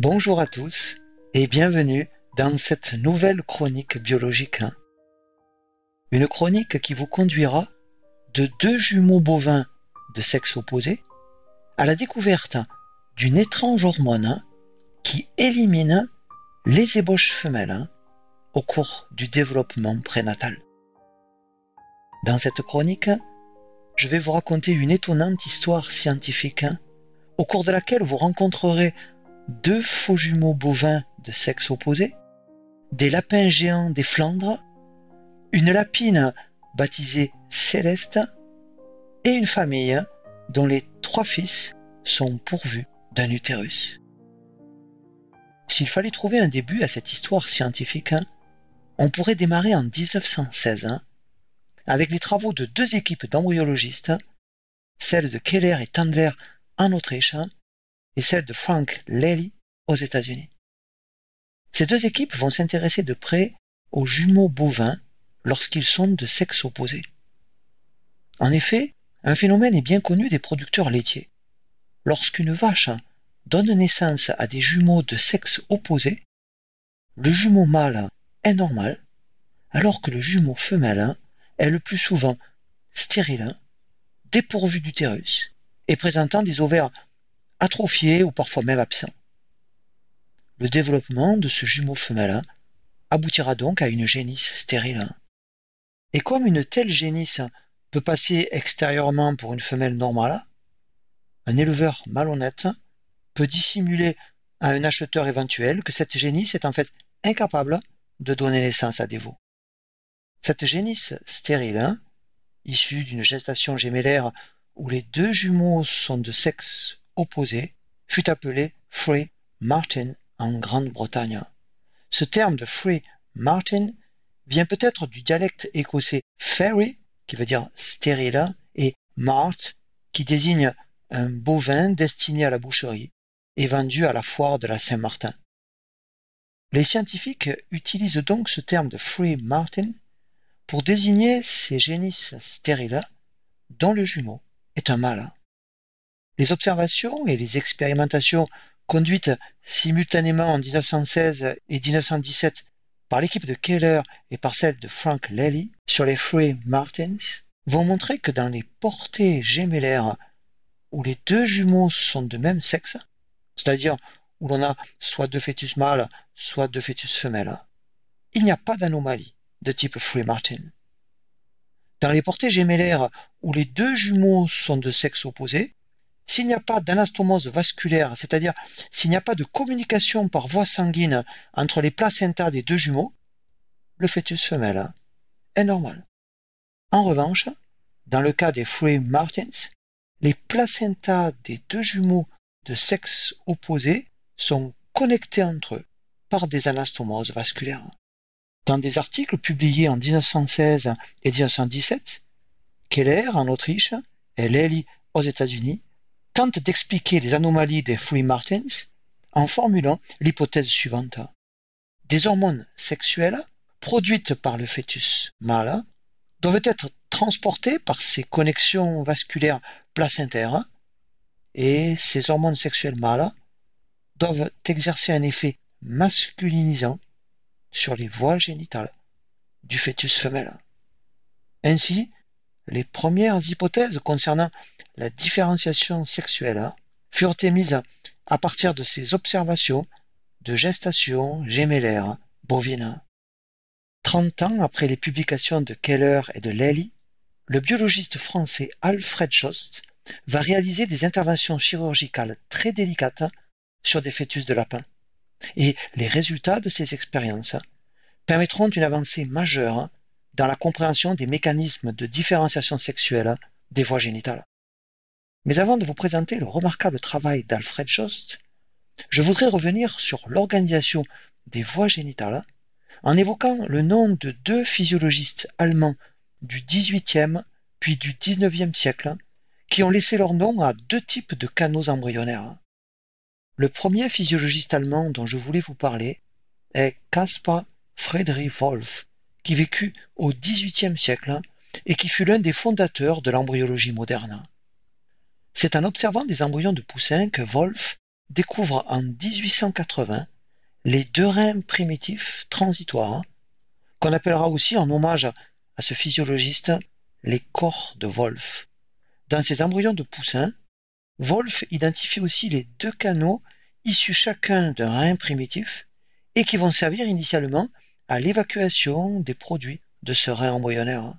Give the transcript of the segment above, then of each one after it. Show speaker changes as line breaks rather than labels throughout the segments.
Bonjour à tous et bienvenue dans cette nouvelle chronique biologique. Une chronique qui vous conduira de deux jumeaux bovins de sexe opposé à la découverte d'une étrange hormone qui élimine les ébauches femelles au cours du développement prénatal. Dans cette chronique, je vais vous raconter une étonnante histoire scientifique au cours de laquelle vous rencontrerez deux faux jumeaux bovins de sexe opposé, des lapins géants des Flandres, une lapine baptisée Céleste et une famille dont les trois fils sont pourvus d'un utérus. S'il fallait trouver un début à cette histoire scientifique, on pourrait démarrer en 1916 avec les travaux de deux équipes d'embryologistes, celle de Keller et Tandler en Autriche et celle de Frank Lely aux États-Unis. Ces deux équipes vont s'intéresser de près aux jumeaux bovins lorsqu'ils sont de sexe opposé. En effet, un phénomène est bien connu des producteurs laitiers. Lorsqu'une vache donne naissance à des jumeaux de sexe opposé, le jumeau mâle est normal, alors que le jumeau femelle est le plus souvent stérile, dépourvu d'utérus et présentant des ovaires atrophiés ou parfois même absents. Le développement de ce jumeau femelle aboutira donc à une génisse stérile. Et comme une telle génisse peut passer extérieurement pour une femelle normale, un éleveur malhonnête peut dissimuler à un acheteur éventuel que cette génisse est en fait incapable de donner naissance à des veaux. Cette génisse stérile, issue d'une gestation gémellaire où les deux jumeaux sont de sexe opposé, fut appelée Free Martin en Grande-Bretagne. Ce terme de Free Martin vient peut-être du dialecte écossais fairy, qui veut dire stérile, et mart, qui désigne un bovin destiné à la boucherie et vendu à la foire de la Saint-Martin. Les scientifiques utilisent donc ce terme de Free Martin pour désigner ces génisses stériles dont le jumeau est un mâle. Les observations et les expérimentations conduites simultanément en 1916 et 1917 par l'équipe de Keller et par celle de Frank Lely sur les Free Martins vont montrer que dans les portées gémellaires où les deux jumeaux sont de même sexe, c'est-à-dire où l'on a soit deux fœtus mâles, soit deux fœtus femelles, il n'y a pas d'anomalie de type Free Martin. Dans les portées gémellaires où les deux jumeaux sont de sexe opposé, s'il n'y a pas d'anastomose vasculaire, c'est-à-dire s'il n'y a pas de communication par voie sanguine entre les placentas des deux jumeaux, le fœtus femelle est normal. En revanche, dans le cas des Free Martins, les placentas des deux jumeaux de sexe opposé sont connectés entre eux par des anastomoses vasculaires. Dans des articles publiés en 1916 et 1917, Keller en Autriche et Lely aux États-Unis tentent d'expliquer les anomalies des Free Martins en formulant l'hypothèse suivante. Des hormones sexuelles produites par le fœtus mâle doivent être transportées par ces connexions vasculaires placentaires et ces hormones sexuelles mâles doivent exercer un effet masculinisant sur les voies génitales du fœtus femelle. Ainsi, les premières hypothèses concernant la différenciation sexuelle furent émises à partir de ces observations de gestation gémellaire bovine. Trente ans après les publications de Keller et de Lely, le biologiste français Alfred Jost va réaliser des interventions chirurgicales très délicates sur des fœtus de lapin et les résultats de ces expériences permettront une avancée majeure dans la compréhension des mécanismes de différenciation sexuelle des voies génitales. Mais avant de vous présenter le remarquable travail d'Alfred Jost, je voudrais revenir sur l'organisation des voies génitales en évoquant le nom de deux physiologistes allemands du XVIIIe puis du XIXe siècle qui ont laissé leur nom à deux types de canaux embryonnaires. Le premier physiologiste allemand dont je voulais vous parler est Caspar Friedrich Wolff, qui vécut au XVIIIe siècle et qui fut l'un des fondateurs de l'embryologie moderne. C'est en observant des embryons de poussins que Wolff découvre en 1880 les deux reins primitifs transitoires, qu'on appellera aussi en hommage à ce physiologiste les corps de Wolf. Dans ces embryons de poussins, Wolf identifie aussi les deux canaux issus chacun d'un rein primitif et qui vont servir initialement à l'évacuation des produits de ce rein embryonnaire.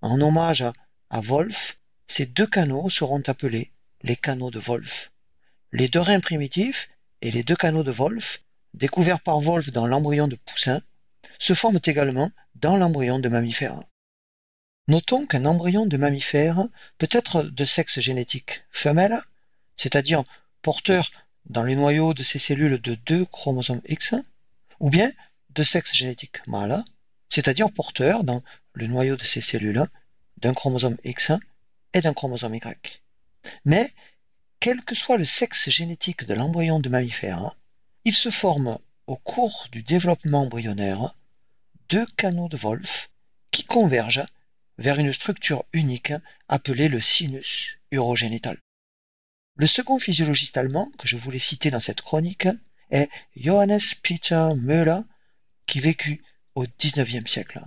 En hommage à Wolf, ces deux canaux seront appelés les canaux de Wolf. Les deux reins primitifs et les deux canaux de Wolf, découverts par Wolf dans l'embryon de poussin, se forment également dans l'embryon de mammifère. Notons qu'un embryon de mammifère peut être de sexe génétique femelle, c'est-à-dire porteur dans le noyau de ses cellules de deux chromosomes X, ou bien de sexe génétique mâle, c'est-à-dire porteur dans le noyau de ces cellules d'un chromosome X et d'un chromosome Y. Mais, quel que soit le sexe génétique de l'embryon de mammifère, il se forme au cours du développement embryonnaire deux canaux de Wolf qui convergent vers une structure unique appelée le sinus urogénital. Le second physiologiste allemand que je voulais citer dans cette chronique est Johannes Peter Müller, qui vécut au XIXe siècle.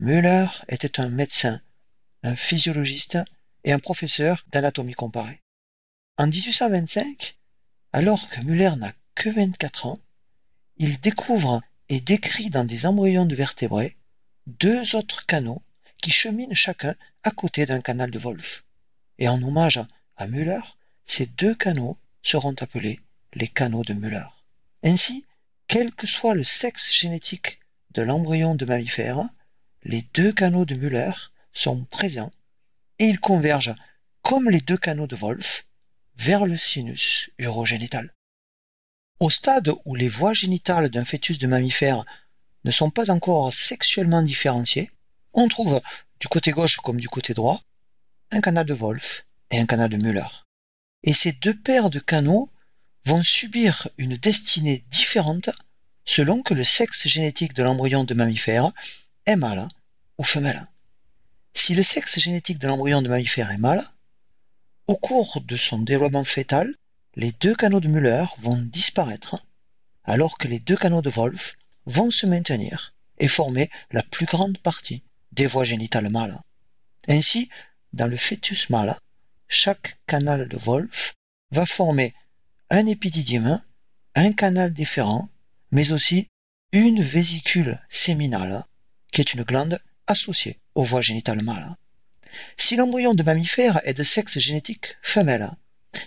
Müller était un médecin, un physiologiste et un professeur d'anatomie comparée. En 1825, alors que Müller n'a que 24 ans, il découvre et décrit dans des embryons de vertébrés deux autres canaux qui cheminent chacun à côté d'un canal de Wolf. Et en hommage à Müller, ces deux canaux seront appelés les canaux de Müller. Ainsi, quel que soit le sexe génétique de l'embryon de mammifère, les deux canaux de Müller sont présents et ils convergent, comme les deux canaux de Wolf, vers le sinus urogénital. Au stade où les voies génitales d'un fœtus de mammifère ne sont pas encore sexuellement différenciées, on trouve du côté gauche comme du côté droit un canal de Wolf et un canal de Müller. Et ces deux paires de canaux vont subir une destinée différente selon que le sexe génétique de l'embryon de mammifère est mâle ou femelle. Si le sexe génétique de l'embryon de mammifère est mâle, au cours de son développement fœtal, les deux canaux de Müller vont disparaître, alors que les deux canaux de Wolf vont se maintenir et former la plus grande partie des voies génitales mâles. Ainsi, dans le fœtus mâle, chaque canal de Wolf va former un épididyme, un canal différent, mais aussi une vésicule séminale, qui est une glande associée aux voies génitales mâles. Si l'embryon de mammifère est de sexe génétique femelle,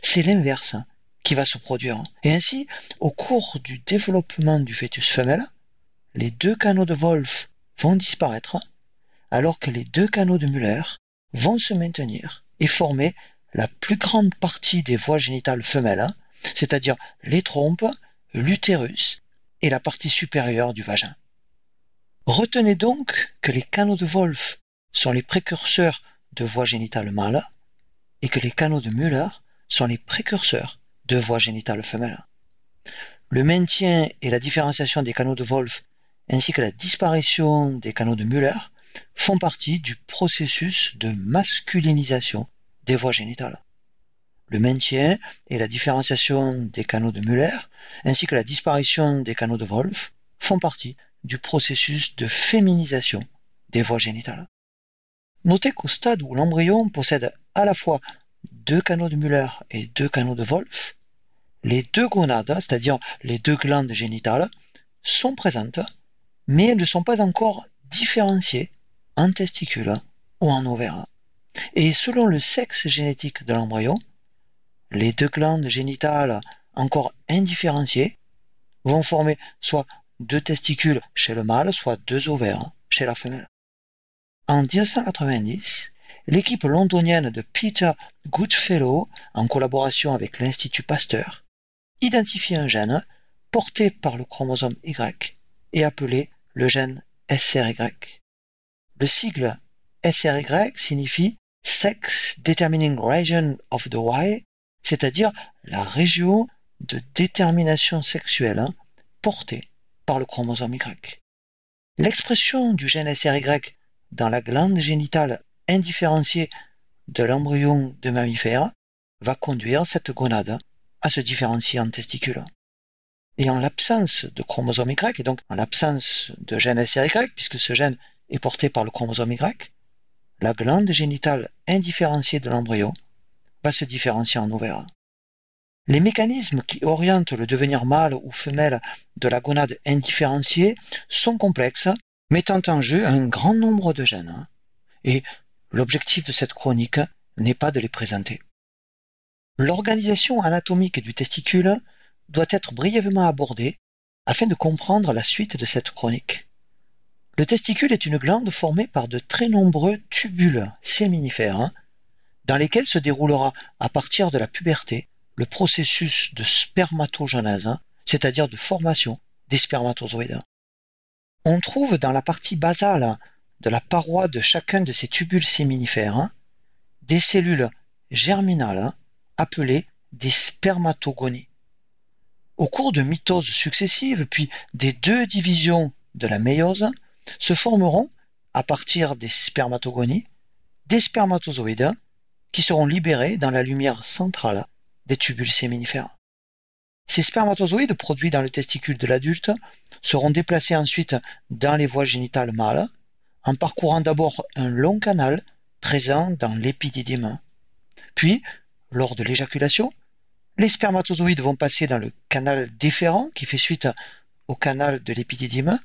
c'est l'inverse qui va se produire. Et ainsi, au cours du développement du fœtus femelle, les deux canaux de Wolf vont disparaître, alors que les deux canaux de Müller vont se maintenir et former la plus grande partie des voies génitales femelles, c'est-à-dire les trompes, l'utérus et la partie supérieure du vagin. Retenez donc que les canaux de Wolf sont les précurseurs de voies génitales mâles et que les canaux de Müller sont les précurseurs de voies génitales femelles. Le maintien et la différenciation des canaux de Wolf ainsi que la disparition des canaux de Müller font partie du processus de masculinisation des voies génitales. Le maintien et la différenciation des canaux de Müller, ainsi que la disparition des canaux de Wolf, font partie du processus de féminisation des voies génitales. Notez qu'au stade où l'embryon possède à la fois deux canaux de Müller et deux canaux de Wolf, les deux gonades, c'est-à-dire les deux glandes génitales, sont présentes, mais elles ne sont pas encore différenciées en testicules ou en ovaires. Et selon le sexe génétique de l'embryon, les deux glandes génitales encore indifférenciées vont former soit deux testicules chez le mâle, soit deux ovaires chez la femelle. En 1990, l'équipe londonienne de Peter Goodfellow, en collaboration avec l'Institut Pasteur, identifie un gène porté par le chromosome Y et appelé le gène SRY. Le sigle SRY signifie Sex Determining Region of the Y, c'est-à-dire la région de détermination sexuelle hein, portée par le chromosome Y. L'expression du gène SRY dans la glande génitale indifférenciée de l'embryon de mammifère va conduire cette gonade à se différencier en testicules. Et en l'absence de chromosome Y, et donc en l'absence de gène SRY, puisque ce gène est porté par le chromosome Y, la glande génitale indifférenciée de l'embryon va se différencier en ovaire. Les mécanismes qui orientent le devenir mâle ou femelle de la gonade indifférenciée sont complexes, mettant en jeu un grand nombre de gènes. Et l'objectif de cette chronique n'est pas de les présenter. L'organisation anatomique du testicule doit être brièvement abordée afin de comprendre la suite de cette chronique. Le testicule est une glande formée par de très nombreux tubules séminifères dans lesquels se déroulera à partir de la puberté le processus de spermatogenèse, c'est-à-dire de formation des spermatozoïdes. On trouve dans la partie basale de la paroi de chacun de ces tubules séminifères des cellules germinales appelées des spermatogonies. Au cours de mitoses successives, puis des deux divisions de la méiose, se formeront, à partir des spermatogonies, des spermatozoïdes qui seront libérés dans la lumière centrale des tubules séminifères. Ces spermatozoïdes produits dans le testicule de l'adulte seront déplacés ensuite dans les voies génitales mâles en parcourant d'abord un long canal présent dans l'épididyme. Puis, lors de l'éjaculation, les spermatozoïdes vont passer dans le canal déférent qui fait suite au canal de l'épididyme,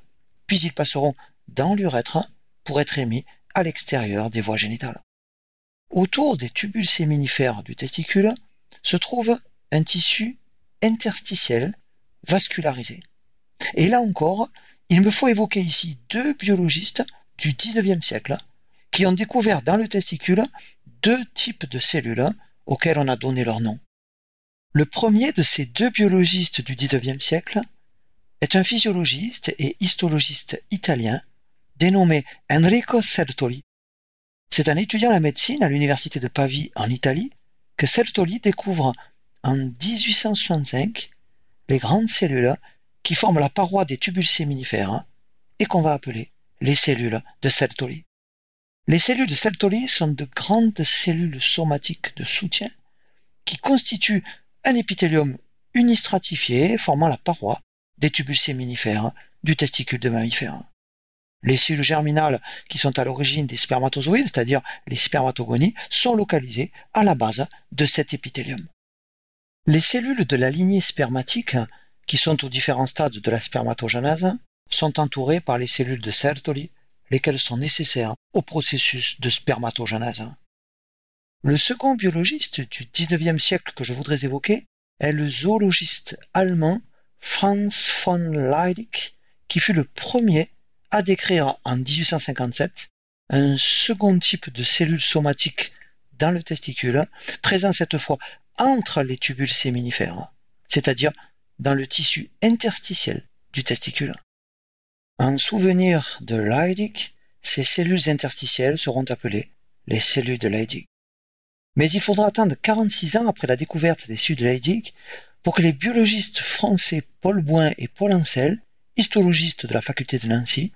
puis ils passeront dans l'urètre pour être émis à l'extérieur des voies génitales. Autour des tubules séminifères du testicule se trouve un tissu interstitiel vascularisé. Et là encore, il me faut évoquer ici deux biologistes du XIXe siècle qui ont découvert dans le testicule deux types de cellules auxquelles on a donné leur nom. Le premier de ces deux biologistes du XIXe siècle est un physiologiste et histologiste italien dénommé Enrico Sertoli. C'est un étudiant en médecine à l'université de Pavie en Italie que Sertoli découvre en 1865 les grandes cellules qui forment la paroi des tubules séminifères et qu'on va appeler les cellules de Sertoli. Les cellules de Sertoli sont de grandes cellules somatiques de soutien qui constituent un épithélium unistratifié formant la paroi des tubules séminifères du testicule de mammifère. Les cellules germinales qui sont à l'origine des spermatozoïdes, c'est-à-dire les spermatogonies, sont localisées à la base de cet épithélium. Les cellules de la lignée spermatique, qui sont aux différents stades de la spermatogenèse, sont entourées par les cellules de Sertoli, lesquelles sont nécessaires au processus de spermatogenèse. Le second biologiste du XIXe siècle que je voudrais évoquer est le zoologiste allemand Franz von Leidig, qui fut le premier à décrire en 1857 un second type de cellules somatiques dans le testicule, présent cette fois entre les tubules séminifères, c'est-à-dire dans le tissu interstitiel du testicule. En souvenir de Leidig, ces cellules interstitielles seront appelées les cellules de Leidig. Mais il faudra attendre 46 ans après la découverte des cellules de Leidig pour que les biologistes français Paul Bouin et Paul Ancel, histologistes de la faculté de Nancy,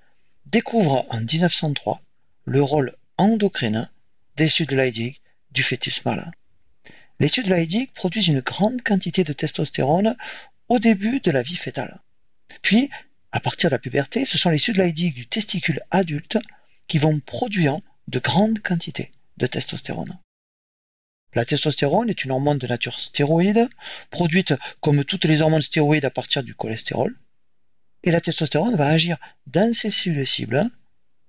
découvre en 1903 le rôle endocrinien des Leydig du fœtus mâle. Les Leydig produisent une grande quantité de testostérone au début de la vie fœtale. Puis, à partir de la puberté, ce sont les Leydig du testicule adulte qui vont produire de grandes quantités de testostérone. La testostérone est une hormone de nature stéroïde, produite comme toutes les hormones stéroïdes à partir du cholestérol et la testostérone va agir dans ces cellules cibles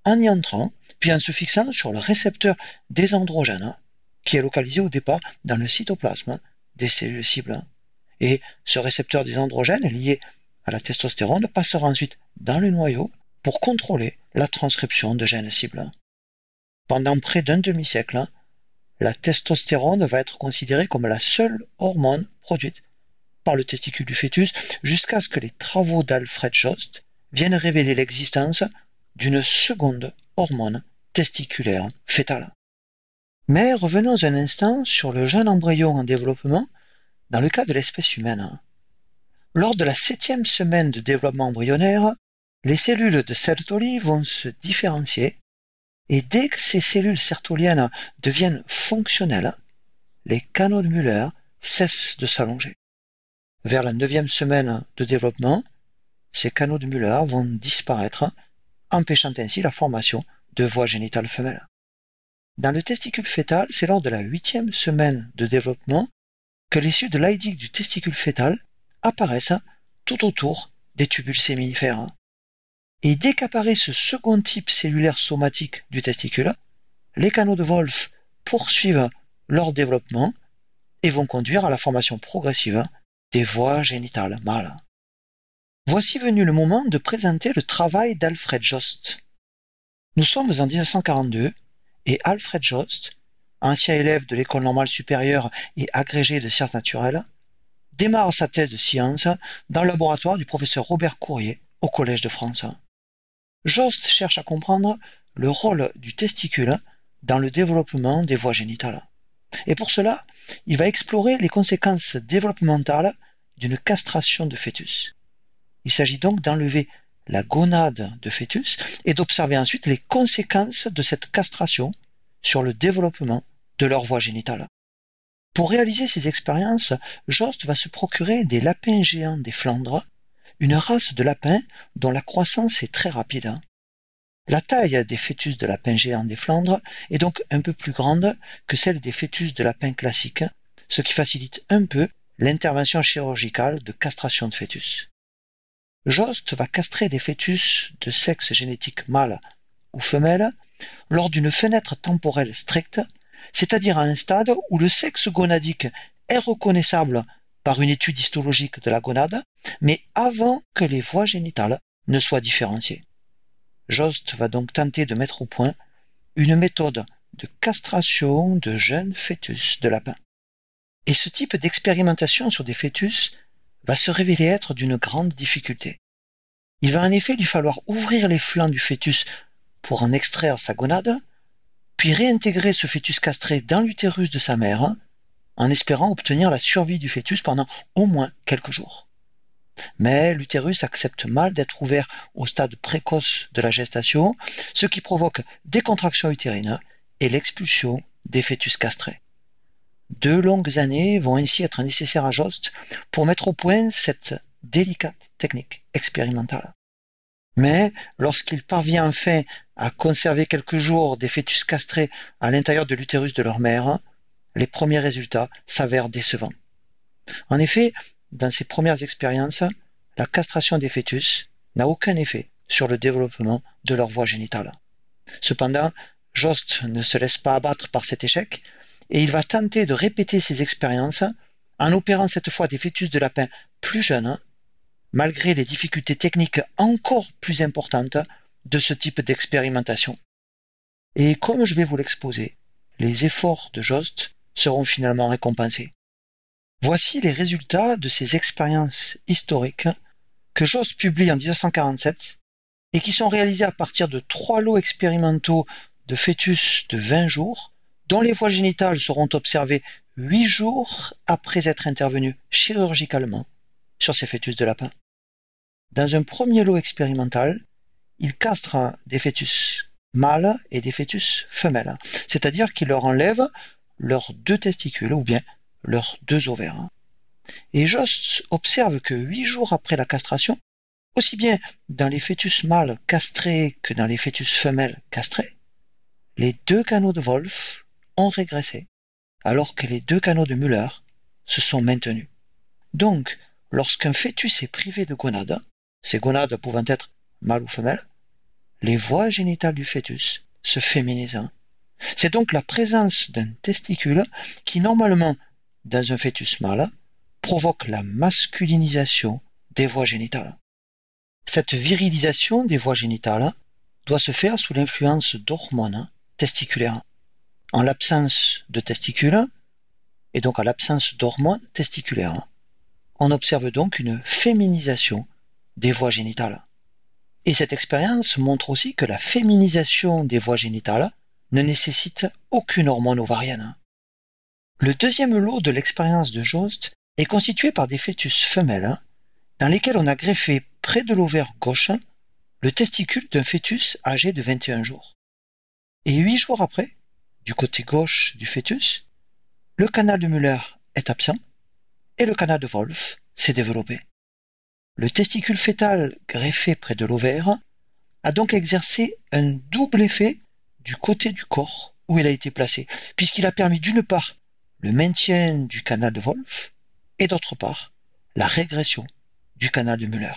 en y entrant, puis en se fixant sur le récepteur des androgènes, qui est localisé au départ dans le cytoplasme des cellules cibles. Et ce récepteur des androgènes lié à la testostérone passera ensuite dans le noyau pour contrôler la transcription de gènes cibles. Pendant près d'un demi-siècle, la testostérone va être considérée comme la seule hormone produite par le testicule du fœtus jusqu'à ce que les travaux d'Alfred Jost viennent révéler l'existence d'une seconde hormone testiculaire fétale. Mais revenons un instant sur le jeune embryon en développement dans le cas de l'espèce humaine. Lors de la septième semaine de développement embryonnaire, les cellules de Sertoli vont se différencier et dès que ces cellules sertoliennes deviennent fonctionnelles, les canaux de Müller cessent de s'allonger. Vers la neuvième semaine de développement, ces canaux de Müller vont disparaître, empêchant ainsi la formation de voies génitales femelles. Dans le testicule fœtal, c'est lors de la huitième semaine de développement que les de du testicule fœtal apparaissent tout autour des tubules séminifères. Et dès qu'apparaît ce second type cellulaire somatique du testicule, les canaux de Wolf poursuivent leur développement et vont conduire à la formation progressive des voies génitales mâles. Voici venu le moment de présenter le travail d'Alfred Jost. Nous sommes en 1942 et Alfred Jost, ancien élève de l'école normale supérieure et agrégé de sciences naturelles, démarre sa thèse de science dans le laboratoire du professeur Robert Courrier au Collège de France. Jost cherche à comprendre le rôle du testicule dans le développement des voies génitales. Et pour cela, il va explorer les conséquences développementales d'une castration de fœtus. Il s'agit donc d'enlever la gonade de fœtus et d'observer ensuite les conséquences de cette castration sur le développement de leur voie génitale. Pour réaliser ces expériences, Jost va se procurer des lapins géants des Flandres, une race de lapins dont la croissance est très rapide. La taille des fœtus de lapins géants des Flandres est donc un peu plus grande que celle des fœtus de lapins classiques, ce qui facilite un peu l'intervention chirurgicale de castration de fœtus. Jost va castrer des fœtus de sexe génétique mâle ou femelle lors d'une fenêtre temporelle stricte, c'est-à-dire à un stade où le sexe gonadique est reconnaissable par une étude histologique de la gonade, mais avant que les voies génitales ne soient différenciées. Jost va donc tenter de mettre au point une méthode de castration de jeunes fœtus de lapin. Et ce type d'expérimentation sur des fœtus va se révéler être d'une grande difficulté. Il va en effet lui falloir ouvrir les flancs du fœtus pour en extraire sa gonade, puis réintégrer ce fœtus castré dans l'utérus de sa mère, en espérant obtenir la survie du fœtus pendant au moins quelques jours. Mais l'utérus accepte mal d'être ouvert au stade précoce de la gestation, ce qui provoque des contractions utérines et l'expulsion des fœtus castrés. Deux longues années vont ainsi être nécessaires à Jost pour mettre au point cette délicate technique expérimentale. Mais lorsqu'il parvient enfin à conserver quelques jours des fœtus castrés à l'intérieur de l'utérus de leur mère, les premiers résultats s'avèrent décevants. En effet, dans ces premières expériences, la castration des fœtus n'a aucun effet sur le développement de leur voie génitale. Cependant, Jost ne se laisse pas abattre par cet échec et il va tenter de répéter ces expériences en opérant cette fois des fœtus de lapin plus jeunes, malgré les difficultés techniques encore plus importantes de ce type d'expérimentation. Et comme je vais vous l'exposer, les efforts de Jost seront finalement récompensés. Voici les résultats de ces expériences historiques que Jost publie en 1947 et qui sont réalisées à partir de trois lots expérimentaux de fœtus de 20 jours dont les voies génitales seront observées huit jours après être intervenues chirurgicalement sur ces fœtus de lapin. Dans un premier lot expérimental, il castre des fœtus mâles et des fœtus femelles, c'est-à-dire qu'il leur enlève leurs deux testicules ou bien leurs deux ovaires. Et Jost observe que huit jours après la castration, aussi bien dans les fœtus mâles castrés que dans les fœtus femelles castrés, les deux canaux de Wolf ont régressé, alors que les deux canaux de Müller se sont maintenus. Donc, lorsqu'un fœtus est privé de gonades, ces gonades pouvant être mâles ou femelles, les voies génitales du fœtus se féminisent. C'est donc la présence d'un testicule qui, normalement, dans un fœtus mâle, provoque la masculinisation des voies génitales. Cette virilisation des voies génitales doit se faire sous l'influence d'hormones testiculaires. En l'absence de testicules, et donc en l'absence d'hormones testiculaires, on observe donc une féminisation des voies génitales. Et cette expérience montre aussi que la féminisation des voies génitales ne nécessite aucune hormone ovarienne. Le deuxième lot de l'expérience de Jost est constitué par des fœtus femelles dans lesquels on a greffé près de l'ovaire gauche le testicule d'un fœtus âgé de 21 jours. Et huit jours après, du côté gauche du fœtus, le canal de Müller est absent et le canal de Wolf s'est développé. Le testicule fœtal greffé près de l'ovaire a donc exercé un double effet du côté du corps où il a été placé, puisqu'il a permis d'une part le maintien du canal de Wolf et d'autre part la régression du canal de Müller.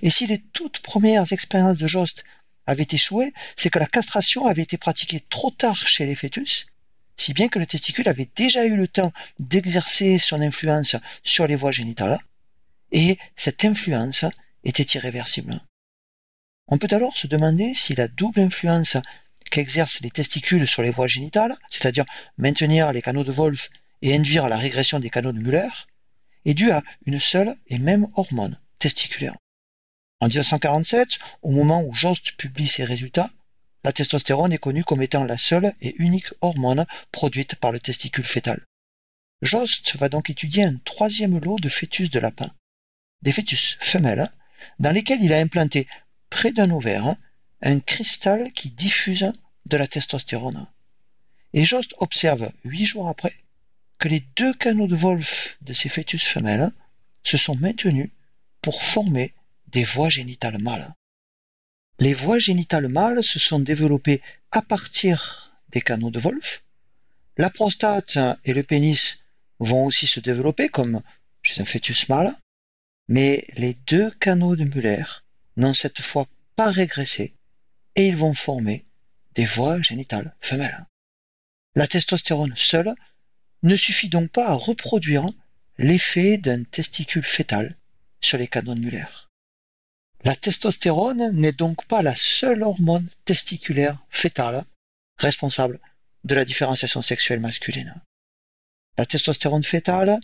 Et si les toutes premières expériences de Jost avaient échoué, c'est que la castration avait été pratiquée trop tard chez les fœtus, si bien que le testicule avait déjà eu le temps d'exercer son influence sur les voies génitales, et cette influence était irréversible. On peut alors se demander si la double influence qu'exercent les testicules sur les voies génitales, c'est-à-dire maintenir les canaux de Wolf et induire la régression des canaux de Müller, est due à une seule et même hormone testiculaire. En 1947, au moment où Jost publie ses résultats, la testostérone est connue comme étant la seule et unique hormone produite par le testicule fœtal. Jost va donc étudier un troisième lot de fœtus de lapin, des fœtus femelles, dans lesquels il a implanté près d'un ovaire un cristal qui diffuse de la testostérone. Et Jost observe huit jours après que les deux canaux de Wolf de ces fœtus femelles se sont maintenus pour former des voies génitales mâles. Les voies génitales mâles se sont développées à partir des canaux de Wolf. La prostate et le pénis vont aussi se développer comme chez un fœtus mâle, mais les deux canaux de Müller n'ont cette fois pas régressé et ils vont former des voies génitales femelles. La testostérone seule ne suffit donc pas à reproduire l'effet d'un testicule fœtal sur les canaux de Muller. La testostérone n'est donc pas la seule hormone testiculaire fœtale responsable de la différenciation sexuelle masculine. La testostérone fœtale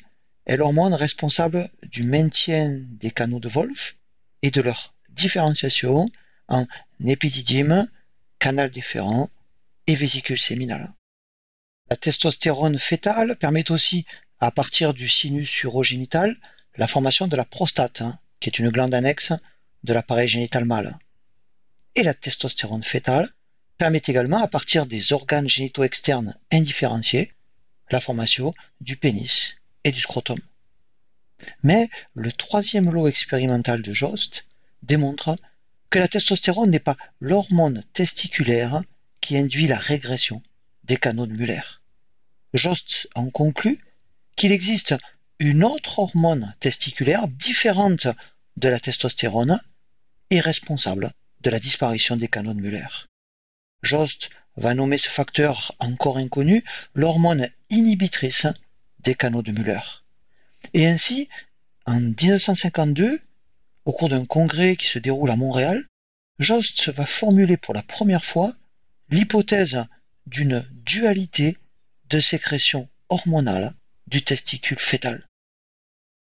est l'hormone responsable du maintien des canaux de Wolf et de leur différenciation en épididyme, canal différent et vésicule séminale. La testostérone fœtale permet aussi, à partir du sinus urogénital, la formation de la prostate, hein, qui est une glande annexe de l'appareil génital mâle. Et la testostérone fœtale permet également, à partir des organes génitaux externes indifférenciés, la formation du pénis et du scrotum. Mais le troisième lot expérimental de Jost démontre que la testostérone n'est pas l'hormone testiculaire qui induit la régression des canaux de Muller. Jost en conclut qu'il existe une autre hormone testiculaire différente de la testostérone et responsable de la disparition des canaux de Muller. Jost va nommer ce facteur encore inconnu l'hormone inhibitrice des canaux de Muller. Et ainsi, en 1952, au cours d'un congrès qui se déroule à Montréal, Jost va formuler pour la première fois l'hypothèse d'une dualité de sécrétion hormonale du testicule fœtal.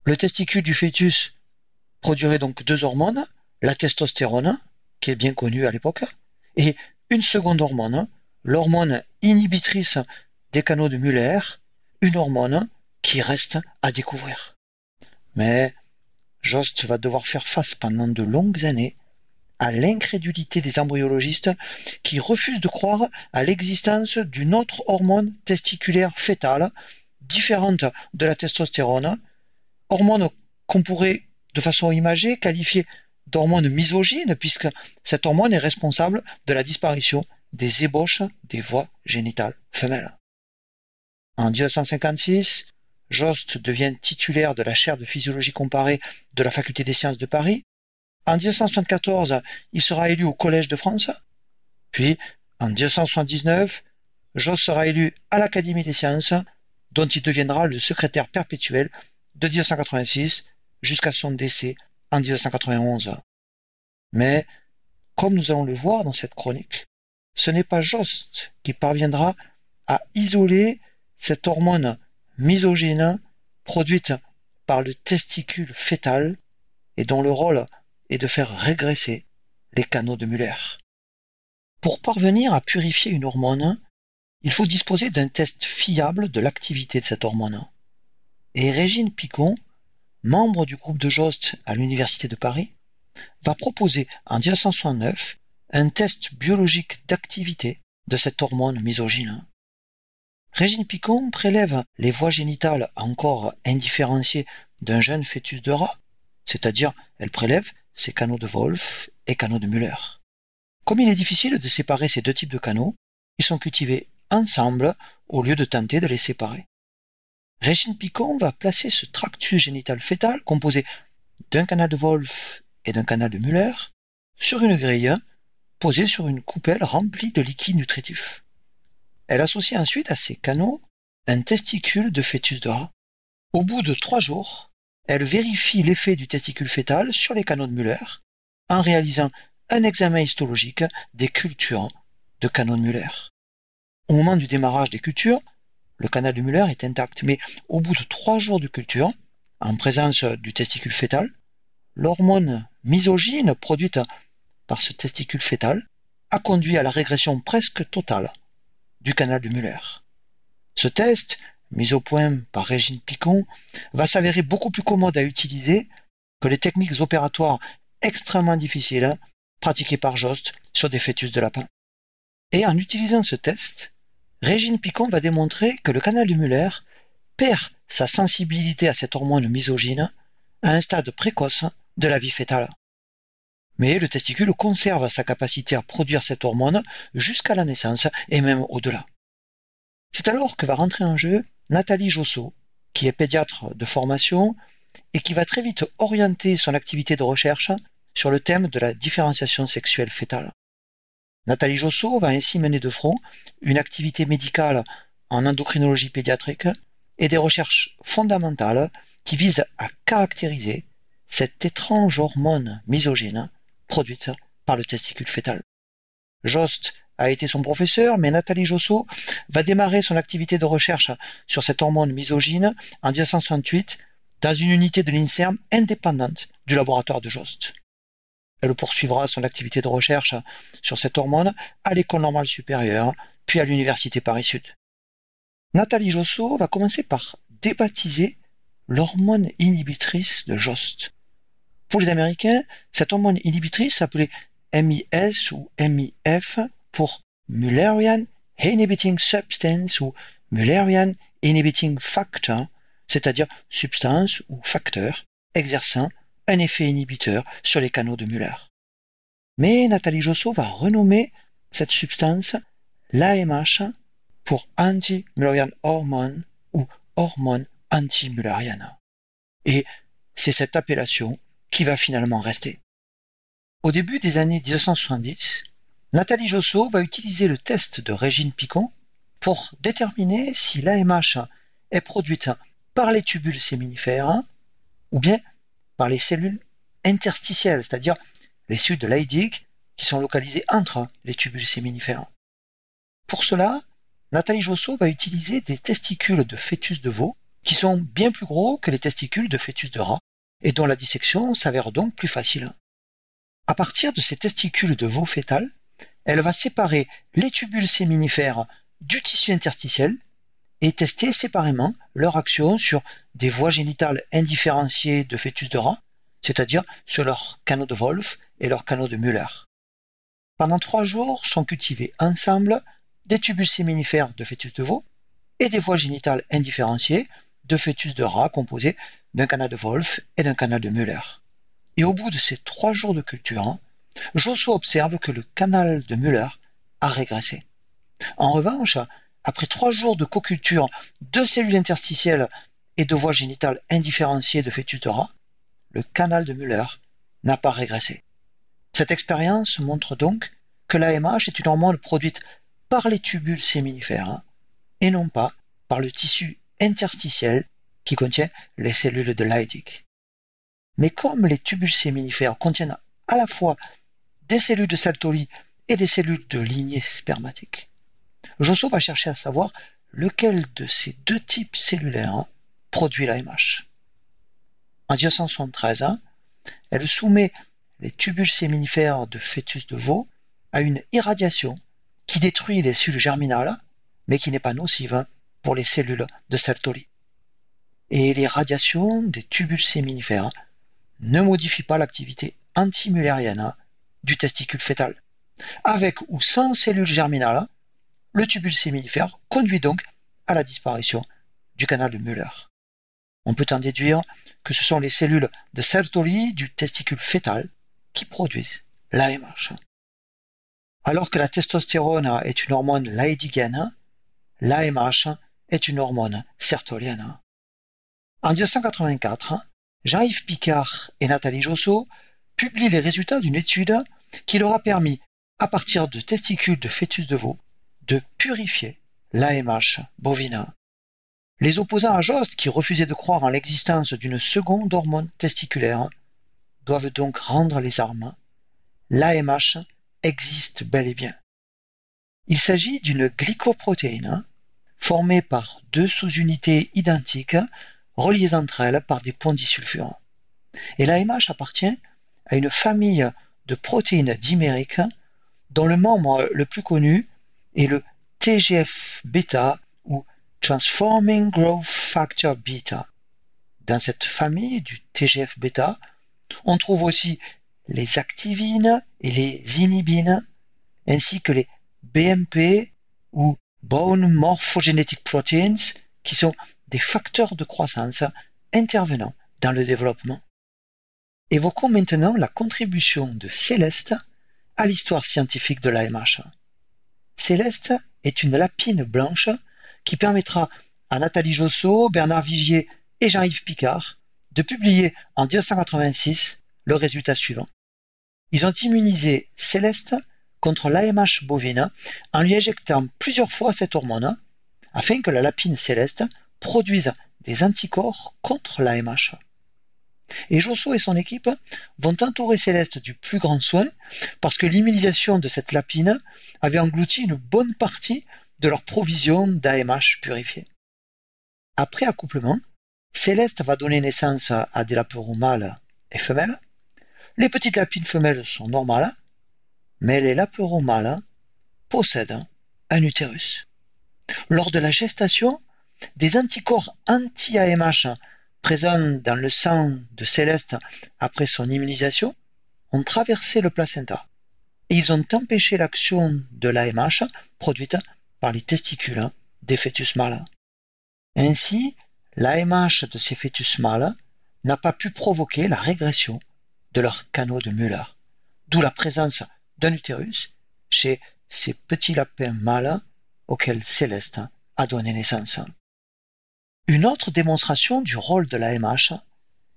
Le testicule du fœtus produirait donc deux hormones, la testostérone, qui est bien connue à l'époque, et une seconde hormone, l'hormone inhibitrice des canaux de Muller, une hormone qui reste à découvrir. Mais Jost va devoir faire face pendant de longues années à l'incrédulité des embryologistes qui refusent de croire à l'existence d'une autre hormone testiculaire fœtale différente de la testostérone, hormone qu'on pourrait de façon imagée qualifier d'hormone misogyne puisque cette hormone est responsable de la disparition des ébauches des voies génitales femelles. En 1956, Jost devient titulaire de la chaire de physiologie comparée de la faculté des sciences de Paris. En 1974, il sera élu au Collège de France. Puis, en 1979, Jost sera élu à l'Académie des sciences, dont il deviendra le secrétaire perpétuel de 1986 jusqu'à son décès en 1991. Mais, comme nous allons le voir dans cette chronique, ce n'est pas Jost qui parviendra à isoler cette hormone misogyne produite par le testicule fœtal et dont le rôle est de faire régresser les canaux de Muller. Pour parvenir à purifier une hormone, il faut disposer d'un test fiable de l'activité de cette hormone. Et Régine Picon, membre du groupe de Jost à l'Université de Paris, va proposer en 1969 un test biologique d'activité de cette hormone misogyne. Régine Picon prélève les voies génitales encore indifférenciées d'un jeune fœtus de rat, c'est-à-dire elle prélève ses canaux de Wolf et canaux de Müller. Comme il est difficile de séparer ces deux types de canaux, ils sont cultivés ensemble au lieu de tenter de les séparer. Régine Picon va placer ce tractus génital fœtal composé d'un canal de Wolf et d'un canal de Müller sur une grille posée sur une coupelle remplie de liquide nutritif. Elle associe ensuite à ces canaux un testicule de fœtus de rat. Au bout de trois jours, elle vérifie l'effet du testicule fœtal sur les canaux de Müller en réalisant un examen histologique des cultures de canaux de Müller. Au moment du démarrage des cultures, le canal de Müller est intact, mais au bout de trois jours de culture, en présence du testicule fœtal, l'hormone misogyne produite par ce testicule fœtal a conduit à la régression presque totale du canal de Müller. Ce test, mis au point par Régine Picon, va s'avérer beaucoup plus commode à utiliser que les techniques opératoires extrêmement difficiles pratiquées par Jost sur des fœtus de lapin. Et en utilisant ce test, Régine Picon va démontrer que le canal de Müller perd sa sensibilité à cette hormone misogyne à un stade précoce de la vie fétale. Mais le testicule conserve sa capacité à produire cette hormone jusqu'à la naissance et même au-delà. C'est alors que va rentrer en jeu Nathalie Josso, qui est pédiatre de formation et qui va très vite orienter son activité de recherche sur le thème de la différenciation sexuelle fétale. Nathalie Josso va ainsi mener de front une activité médicale en endocrinologie pédiatrique et des recherches fondamentales qui visent à caractériser cette étrange hormone misogyne produite par le testicule fœtal. Jost a été son professeur, mais Nathalie Josso va démarrer son activité de recherche sur cette hormone misogyne en 1968 dans une unité de l'INSERM indépendante du laboratoire de Jost. Elle poursuivra son activité de recherche sur cette hormone à l'école normale supérieure, puis à l'université Paris-Sud. Nathalie Josso va commencer par débaptiser l'hormone inhibitrice de Jost. Pour les Américains, cette hormone inhibitrice s'appelait MIS ou MIF pour Mullerian Inhibiting Substance ou Mullerian Inhibiting Factor, c'est-à-dire substance ou facteur exerçant un effet inhibiteur sur les canaux de Muller. Mais Nathalie Josso va renommer cette substance l'AMH pour anti-Mullerian hormone ou hormone anti-Mulleriane. Et c'est cette appellation va finalement rester. Au début des années 1970, Nathalie Josso va utiliser le test de Régine Picon pour déterminer si l'AMH est produite par les tubules séminifères ou bien par les cellules interstitielles, c'est-à-dire les cellules de Leydig qui sont localisées entre les tubules séminifères. Pour cela, Nathalie Josso va utiliser des testicules de fœtus de veau qui sont bien plus gros que les testicules de fœtus de rat et dont la dissection s'avère donc plus facile. À partir de ces testicules de veau fœtal, elle va séparer les tubules séminifères du tissu interstitiel et tester séparément leur action sur des voies génitales indifférenciées de fœtus de rat, c'est-à-dire sur leurs canaux de Wolf et leurs canaux de Müller. Pendant trois jours sont cultivés ensemble des tubules séminifères de fœtus de veau et des voies génitales indifférenciées de fœtus de rat composés d'un canal de Wolf et d'un canal de Müller. Et au bout de ces trois jours de culture, Josso observe que le canal de Müller a régressé. En revanche, après trois jours de co-culture de cellules interstitielles et de voies génitales indifférenciées de fœtus le canal de Müller n'a pas régressé. Cette expérience montre donc que l'AMH est une hormone produite par les tubules séminifères et non pas par le tissu interstitiel qui contient les cellules de Leydig. Mais comme les tubules séminifères contiennent à la fois des cellules de Saltoli et des cellules de lignée spermatique, Josso va chercher à savoir lequel de ces deux types cellulaires produit l'AMH. En 1973, elle soumet les tubules séminifères de fœtus de veau à une irradiation qui détruit les cellules germinales, mais qui n'est pas nocive pour les cellules de Sertoli. Et les radiations des tubules séminifères ne modifient pas l'activité antimullérienne du testicule fœtal. Avec ou sans cellules germinales, le tubule séminifère conduit donc à la disparition du canal de Müller. On peut en déduire que ce sont les cellules de Sertoli du testicule fœtal qui produisent l'AMH. Alors que la testostérone est une hormone laïdigène, l'AMH est une hormone sertolienne. En 1984, Jean-Yves Picard et Nathalie Josso publient les résultats d'une étude qui leur a permis, à partir de testicules de fœtus de veau, de purifier l'AMH bovine. Les opposants à Jost, qui refusaient de croire en l'existence d'une seconde hormone testiculaire, doivent donc rendre les armes. L'AMH existe bel et bien. Il s'agit d'une glycoprotéine formée par deux sous-unités identiques reliées entre elles par des ponts disulfurants. Et l'AMH appartient à une famille de protéines dimériques dont le membre le plus connu est le TGF-bêta ou Transforming Growth Factor Beta. Dans cette famille du TGF-bêta, on trouve aussi les activines et les inhibines, ainsi que les BMP ou Bone Morphogenetic Proteins, qui sont des facteurs de croissance intervenant dans le développement. Évoquons maintenant la contribution de Céleste à l'histoire scientifique de l'AMH. Céleste est une lapine blanche qui permettra à Nathalie Josso, Bernard Vigier et Jean-Yves Picard de publier en 1986 le résultat suivant. Ils ont immunisé Céleste contre l'AMH bovine en lui injectant plusieurs fois cette hormone afin que la lapine céleste produise des anticorps contre l'AMH. Et Josso et son équipe vont entourer Céleste du plus grand soin parce que l'immunisation de cette lapine avait englouti une bonne partie de leur provision d'AMH purifié. Après accouplement, Céleste va donner naissance à des laperons mâles et femelles. Les petites lapines femelles sont normales, mais les laperons mâles possèdent un utérus. Lors de la gestation, des anticorps anti-AMH présents dans le sang de Céleste après son immunisation ont traversé le placenta et ils ont empêché l'action de l'AMH produite par les testicules des fœtus mâles. Ainsi, l'AMH de ces fœtus mâles n'a pas pu provoquer la régression de leur canaux de Müller, d'où la présence d'un utérus chez ces petits lapins mâles auxquels Céleste a donné naissance. Une autre démonstration du rôle de l'AMH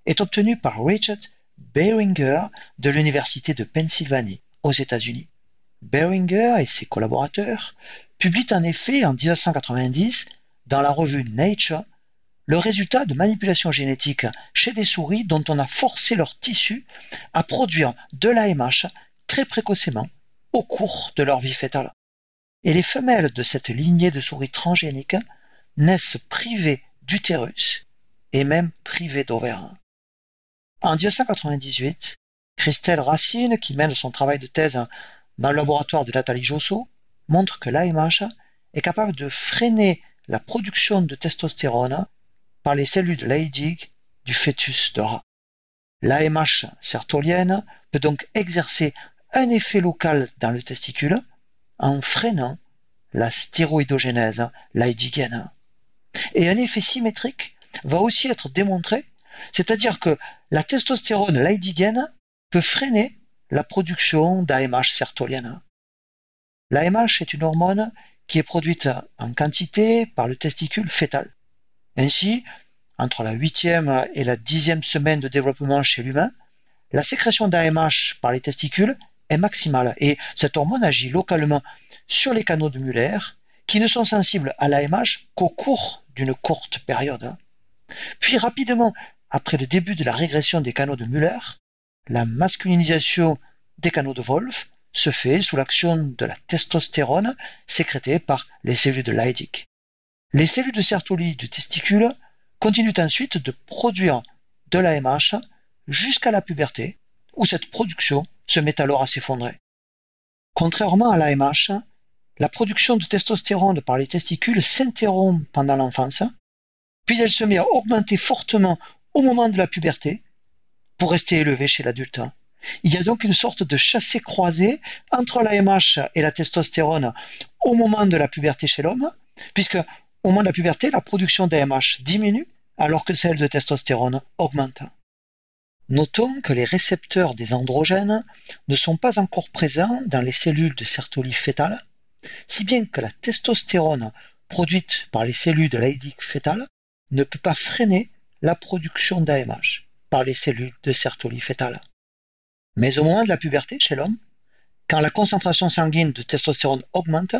est obtenue par Richard Beringer de l'Université de Pennsylvanie aux États-Unis. Beringer et ses collaborateurs publie en effet en 1990 dans la revue Nature le résultat de manipulation génétique chez des souris dont on a forcé leur tissu à produire de l'AMH très précocement au cours de leur vie fétale. Et les femelles de cette lignée de souris transgéniques naissent privées d'utérus et même privées d'ovaires. En 1998, Christelle Racine, qui mène son travail de thèse dans le laboratoire de Nathalie Josso, montre que l'AMH est capable de freiner la production de testostérone par les cellules de Leydig du fœtus de rat. L'AMH sertolienne peut donc exercer un effet local dans le testicule en freinant la stéroïdogénèse leydigienne. Et un effet symétrique va aussi être démontré, c'est-à-dire que la testostérone leydigienne peut freiner la production d'AMH sertolienne. L'AMH est une hormone qui est produite en quantité par le testicule fœtal. Ainsi, entre la huitième et la dixième semaine de développement chez l'humain, la sécrétion d'AMH par les testicules est maximale et cette hormone agit localement sur les canaux de Muller qui ne sont sensibles à l'AMH qu'au cours d'une courte période. Puis rapidement, après le début de la régression des canaux de Muller, la masculinisation des canaux de Wolff se fait sous l'action de la testostérone sécrétée par les cellules de Leydig. Les cellules de Sertoli du testicule continuent ensuite de produire de l'AMH jusqu'à la puberté, où cette production se met alors à s'effondrer. Contrairement à l'AMH, la production de testostérone par les testicules s'interrompt pendant l'enfance, puis elle se met à augmenter fortement au moment de la puberté pour rester élevée chez l'adulte. Il y a donc une sorte de chassé-croisé entre l'AMH et la testostérone au moment de la puberté chez l'homme, puisque Au moment de la puberté, la production d'AMH diminue alors que celle de testostérone augmente. Notons que les récepteurs des androgènes ne sont pas encore présents dans les cellules de Sertoli fétale, si bien que la testostérone produite par les cellules de Leydig fétale ne peut pas freiner la production d'AMH par les cellules de Sertoli fétale. Mais au moment de la puberté chez l'homme, quand la concentration sanguine de testostérone augmente,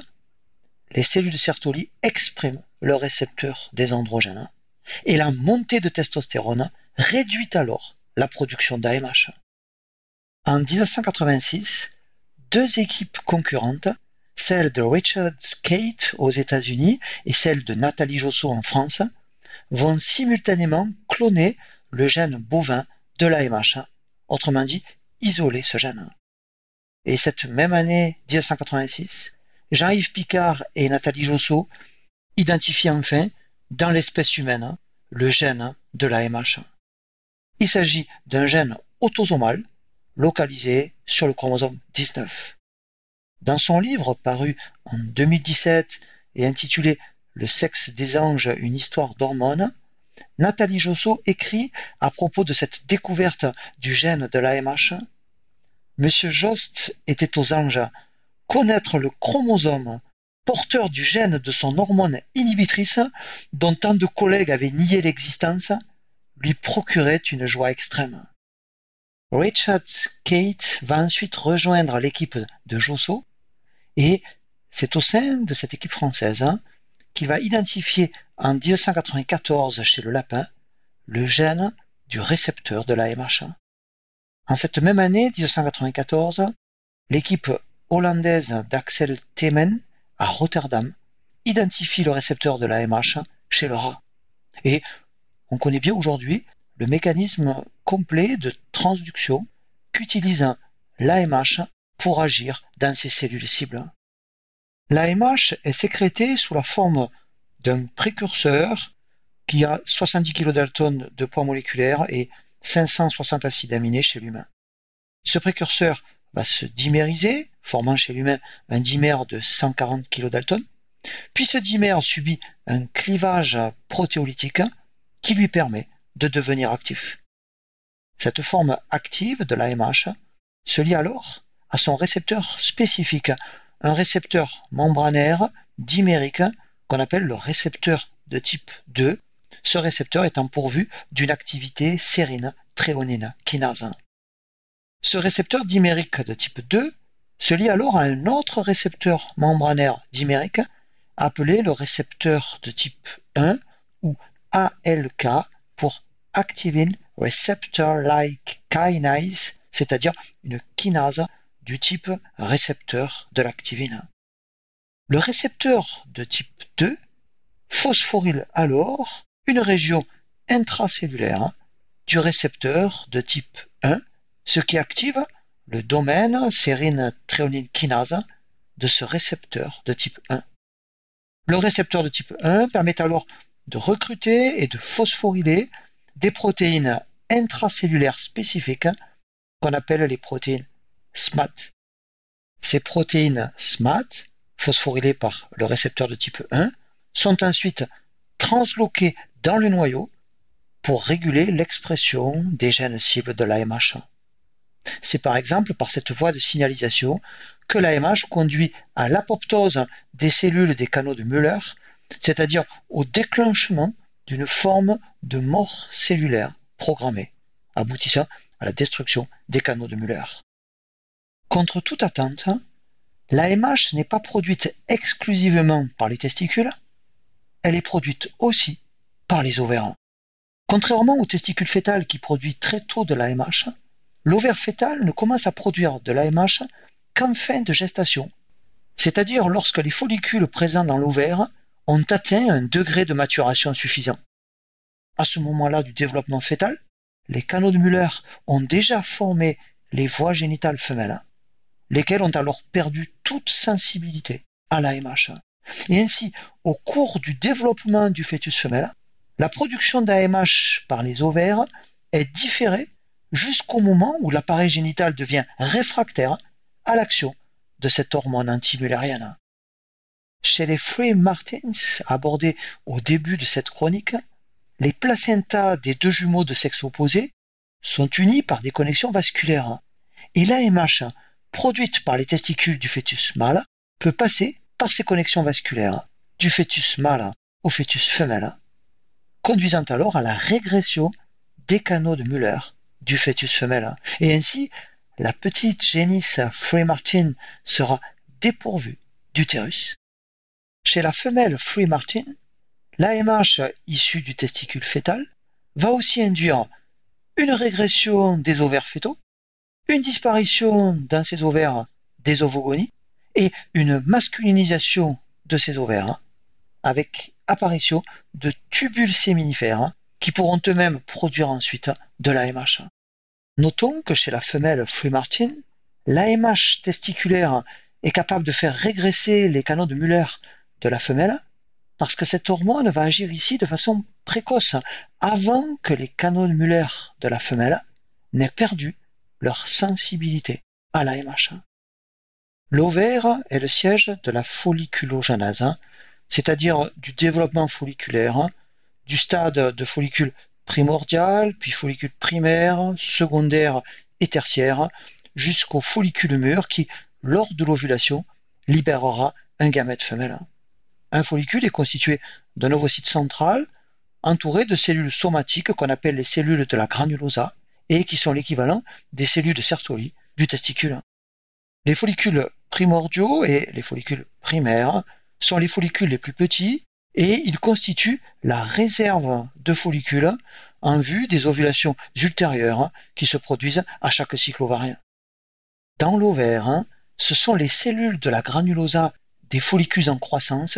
les cellules de Sertoli expriment le récepteur des androgènes et la montée de testostérone réduit alors la production d'AMH. En 1986, deux équipes concurrentes, celle de Richard Kate aux États-Unis et celle de Nathalie Josso en France, vont simultanément cloner le gène bovin de l'AMH, autrement dit isoler ce gène. Et cette même année 1986, Jean-Yves Picard et Nathalie Josso identifient enfin dans l'espèce humaine le gène de l'AMH. Il s'agit d'un gène autosomal localisé sur le chromosome 19. Dans son livre paru en 2017 et intitulé Le sexe des anges, une histoire d'hormones, Nathalie Josso écrit à propos de cette découverte du gène de l'AMH Monsieur Jost était aux anges. Connaître le chromosome porteur du gène de son hormone inhibitrice, dont tant de collègues avaient nié l'existence, lui procurait une joie extrême. Richard Kate va ensuite rejoindre l'équipe de Josso et c'est au sein de cette équipe française hein, qu'il va identifier en 1994 chez le lapin le gène du récepteur de l'AMH. En cette même année, 1994, l'équipe hollandaise d'Axel Themen à Rotterdam identifie le récepteur de l'AMH chez le rat. Et on connaît bien aujourd'hui le mécanisme complet de transduction qu'utilise l'AMH pour agir dans ces cellules cibles. L'AMH est sécrétée sous la forme d'un précurseur qui a 70 kDa de poids moléculaire et 560 acides aminés chez l'humain. Ce précurseur va se dimériser, formant chez l'humain un dimère de 140 kDa, puis ce dimère subit un clivage protéolytique qui lui permet de devenir actif. Cette forme active de l'AMH se lie alors à son récepteur spécifique, un récepteur membranaire dimérique qu'on appelle le récepteur de type 2, ce récepteur étant pourvu d'une activité sérine tréonine kinase. Ce récepteur dimérique de type 2 se lie alors à un autre récepteur membranaire dimérique appelé le récepteur de type 1 ou ALK pour Activin Receptor-like Kinase, c'est-à-dire une kinase du type récepteur de l'activine. Le récepteur de type 2 phosphoryle alors une région intracellulaire du récepteur de type 1, ce qui active le domaine sérine tréonine kinase de ce récepteur de type 1. Le récepteur de type 1 permet alors de recruter et de phosphoryler des protéines intracellulaires spécifiques qu'on appelle les protéines SMAT. Ces protéines SMAT, phosphorylées par le récepteur de type 1, sont ensuite transloquées dans le noyau pour réguler l'expression des gènes cibles de l'AMH. C'est par exemple par cette voie de signalisation que l'AMH conduit à l'apoptose des cellules des canaux de Müller, c'est-à-dire au déclenchement d'une forme de mort cellulaire programmée, aboutissant à la destruction des canaux de Müller. Contre toute attente, l'AMH n'est pas produite exclusivement par les testicules, elle est produite aussi par les ovaires. Contrairement au testicule fœtal qui produit très tôt de l'AMH, l'ovaire fœtal ne commence à produire de l'AMH qu'en fin de gestation, c'est-à-dire lorsque les follicules présents dans l'ovaire ont atteint un degré de maturation suffisant. À ce moment-là du développement fœtal, les canaux de Müller ont déjà formé les voies génitales femelles, lesquelles ont alors perdu toute sensibilité à l'AMH. Et ainsi, au cours du développement du fœtus femelle, la production d'AMH par les ovaires est différée jusqu'au moment où l'appareil génital devient réfractaire à l'action de cette hormone antimulérienne. Chez les Free Martins, abordés au début de cette chronique, les placentas des deux jumeaux de sexe opposé sont unis par des connexions vasculaires. Et l'AMH, produite par les testicules du fœtus mâle, peut passer par ces connexions vasculaires du fœtus mâle au fœtus femelle, conduisant alors à la régression des canaux de Müller du fœtus femelle. Et ainsi, la petite génisse Free-Martin sera dépourvue d'utérus. Chez la femelle Free-Martin, l'AMH issu du testicule fœtal va aussi induire une régression des ovaires fœtaux, une disparition dans ces ovaires des ovogonies et une masculinisation de ces ovaires avec apparition de tubules séminifères qui pourront eux-mêmes produire ensuite de l'AMH. Notons que chez la femelle Free-Martin, l'AMH testiculaire est capable de faire régresser les canaux de Müller de la femelle parce que cette hormone va agir ici de façon précoce avant que les canaux de Müller de la femelle n'aient perdu leur sensibilité à l'AMH. L'ovaire est le siège de la folliculogenèse, c'est-à-dire du développement folliculaire, du stade de follicule primordial, puis follicule primaire, secondaire et tertiaire, jusqu'au follicule mûr qui, lors de l'ovulation, libérera un gamète femelle. Un follicule est constitué d'un ovocyte central entouré de cellules somatiques qu'on appelle les cellules de la granulosa et qui sont l'équivalent des cellules de Sertoli du testicule. Les follicules primordiaux et les follicules primaires sont les follicules les plus petits et ils constituent la réserve de follicules en vue des ovulations ultérieures qui se produisent à chaque cycle ovarien. Dans l'ovaire, ce sont les cellules de la granulosa des follicules en croissance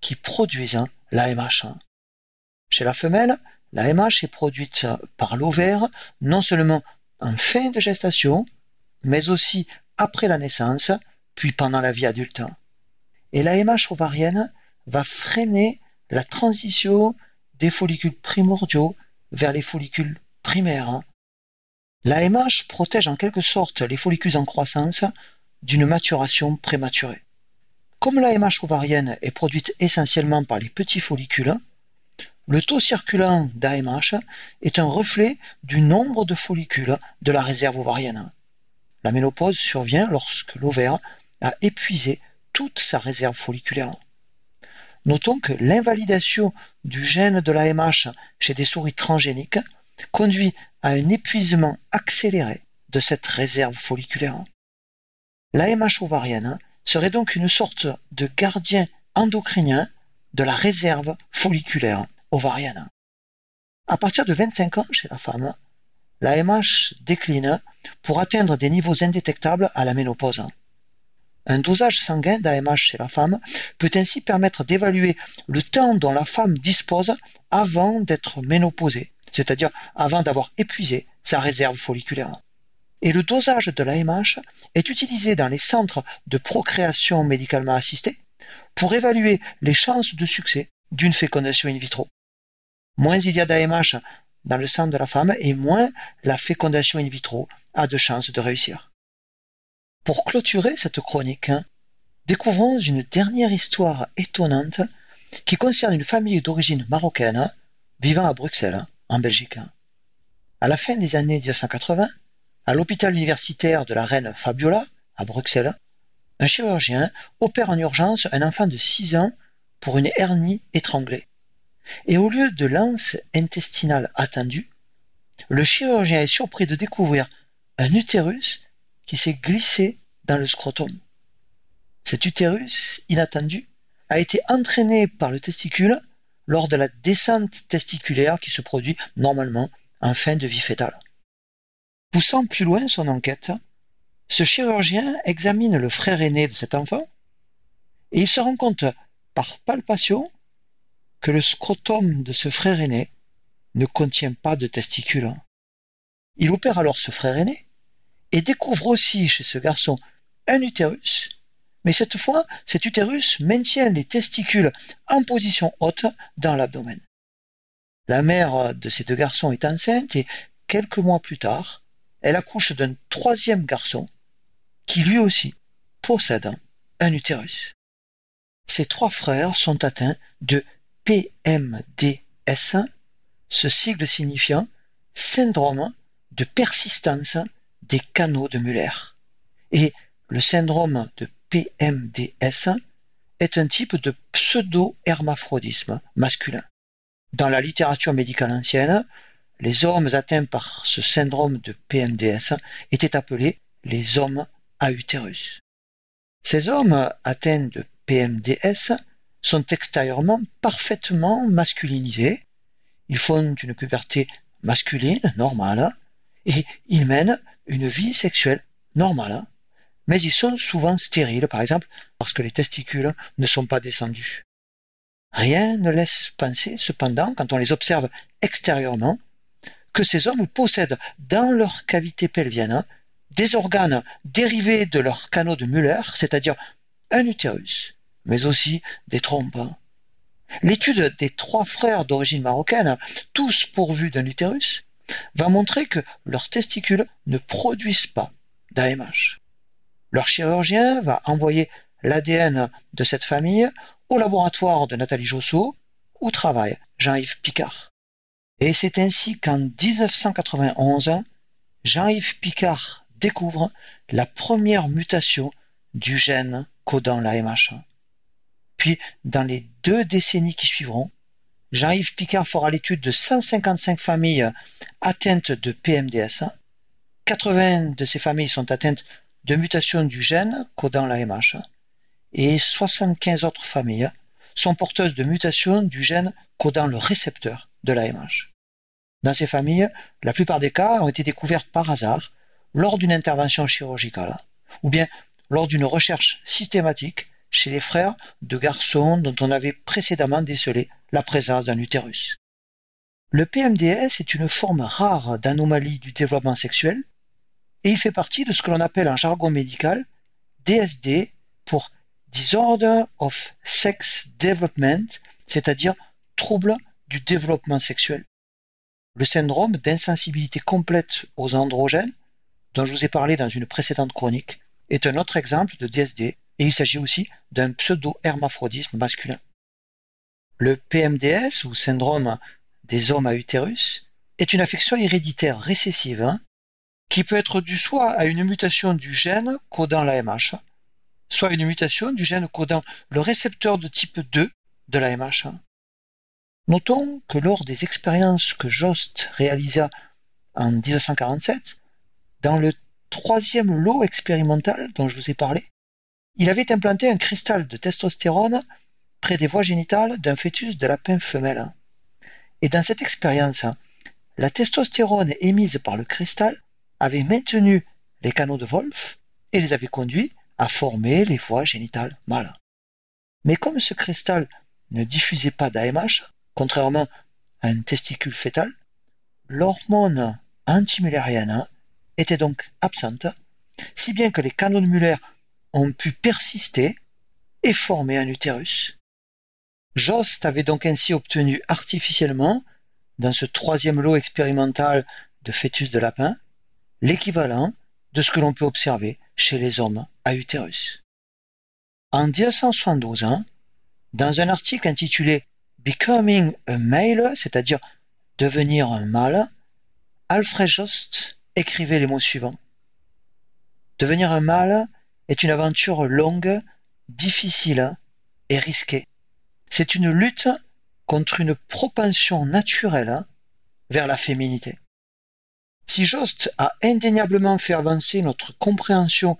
qui produisent l'AMH. Chez la femelle, l'AMH est produite par l'ovaire non seulement en fin de gestation, mais aussi après la naissance, puis pendant la vie adulte. Et l'AMH ovarienne va freiner la transition des follicules primordiaux vers les follicules primaires. L'AMH protège en quelque sorte les follicules en croissance d'une maturation prématurée. Comme l'AMH ovarienne est produite essentiellement par les petits follicules, le taux circulant d'AMH est un reflet du nombre de follicules de la réserve ovarienne. La ménopause survient lorsque l'ovaire a épuisé toute sa réserve folliculaire. Notons que l'invalidation du gène de l'AMH chez des souris transgéniques conduit à un épuisement accéléré de cette réserve folliculaire. L'AMH ovarienne serait donc une sorte de gardien endocrinien de la réserve folliculaire ovarienne. À partir de 25 ans chez la femme, l'AMH décline pour atteindre des niveaux indétectables à la ménopause. Un dosage sanguin d'AMH chez la femme peut ainsi permettre d'évaluer le temps dont la femme dispose avant d'être ménopausée, c'est-à-dire avant d'avoir épuisé sa réserve folliculaire. Et le dosage de l'AMH est utilisé dans les centres de procréation médicalement assistée pour évaluer les chances de succès d'une fécondation in vitro. Moins il y a d'AMH dans le sang de la femme et moins la fécondation in vitro a de chances de réussir. Pour clôturer cette chronique, découvrons une dernière histoire étonnante qui concerne une famille d'origine marocaine vivant à Bruxelles, en Belgique. À la fin des années 1980, à l'hôpital universitaire de la reine Fabiola, à Bruxelles, un chirurgien opère en urgence un enfant de 6 ans pour une hernie étranglée. Et au lieu de l'anse intestinale attendue, le chirurgien est surpris de découvrir un utérus qui s'est glissé dans le scrotum. Cet utérus inattendu a été entraîné par le testicule lors de la descente testiculaire qui se produit normalement en fin de vie fétale. Poussant plus loin son enquête, ce chirurgien examine le frère aîné de cet enfant et il se rend compte par palpation que le scrotum de ce frère aîné ne contient pas de testicules. Il opère alors ce frère aîné et découvre aussi chez ce garçon un utérus, mais cette fois, cet utérus maintient les testicules en position haute dans l'abdomen. La mère de ces deux garçons est enceinte et quelques mois plus tard, elle accouche d'un troisième garçon qui lui aussi possède un utérus. ces trois frères sont atteints de PMDS, ce sigle signifiant syndrome de persistance des canaux de Muller. Et le syndrome de PMDS est un type de pseudo-hermaphrodisme masculin. Dans la littérature médicale ancienne, les hommes atteints par ce syndrome de PMDS étaient appelés les hommes à utérus. Ces hommes atteints de PMDS sont extérieurement parfaitement masculinisés. Ils font une puberté masculine normale et ils mènent une vie sexuelle normale, mais ils sont souvent stériles, par exemple, parce que les testicules ne sont pas descendus. Rien ne laisse penser, cependant, quand on les observe extérieurement, que ces hommes possèdent dans leur cavité pelvienne des organes dérivés de leur canaux de Müller, c'est-à-dire un utérus, mais aussi des trompes. L'étude des trois frères d'origine marocaine, tous pourvus d'un utérus, va montrer que leurs testicules ne produisent pas d'AMH. Leur chirurgien va envoyer l'ADN de cette famille au laboratoire de Nathalie Josso, où travaille Jean-Yves Picard. Et c'est ainsi qu'en 1991, Jean-Yves Picard découvre la première mutation du gène codant l'AMH. Puis, dans les deux décennies qui suivront, Jean-Yves Picard fera l'étude de 155 familles atteintes de PMDS. 80 de ces familles sont atteintes de mutations du gène codant l'AMH et 75 autres familles sont porteuses de mutations du gène codant le récepteur de l'AMH. Dans ces familles, la plupart des cas ont été découverts par hasard lors d'une intervention chirurgicale ou bien lors d'une recherche systématique chez les frères de garçons dont on avait précédemment décelé la présence d'un utérus. Le PMDS est une forme rare d'anomalie du développement sexuel et il fait partie de ce que l'on appelle en jargon médical DSD pour Disorder of Sex Development, c'est-à-dire trouble du développement sexuel. Le syndrome d'insensibilité complète aux androgènes, dont je vous ai parlé dans une précédente chronique, est un autre exemple de DSD et il s'agit aussi d'un pseudo-hermaphrodisme masculin. Le PMDS ou syndrome des hommes à utérus est une affection héréditaire récessive hein, qui peut être due soit à une mutation du gène codant l'AMH, soit une mutation du gène codant le récepteur de type 2 de l'AMH. Notons que lors des expériences que Jost réalisa en 1947, dans le troisième lot expérimental dont je vous ai parlé, il avait implanté un cristal de testostérone près des voies génitales d'un fœtus de lapin femelle. Et dans cette expérience, la testostérone émise par le cristal avait maintenu les canaux de Wolf et les avait conduits à former les voies génitales mâles. Mais comme ce cristal ne diffusait pas d'AMH, contrairement à un testicule fœtal, l'hormone antimulérienne était donc absente, si bien que les canaux de Muller ont pu persister et former un utérus. Jost avait donc ainsi obtenu artificiellement, dans ce troisième lot expérimental de fœtus de lapin, l'équivalent de ce que l'on peut observer chez les hommes à utérus. En 1972, dans un article intitulé Becoming a Male, c'est-à-dire devenir un mâle, Alfred Jost écrivait les mots suivants. Devenir un mâle est une aventure longue, difficile et risquée. C'est une lutte contre une propension naturelle vers la féminité. Si Jost a indéniablement fait avancer notre compréhension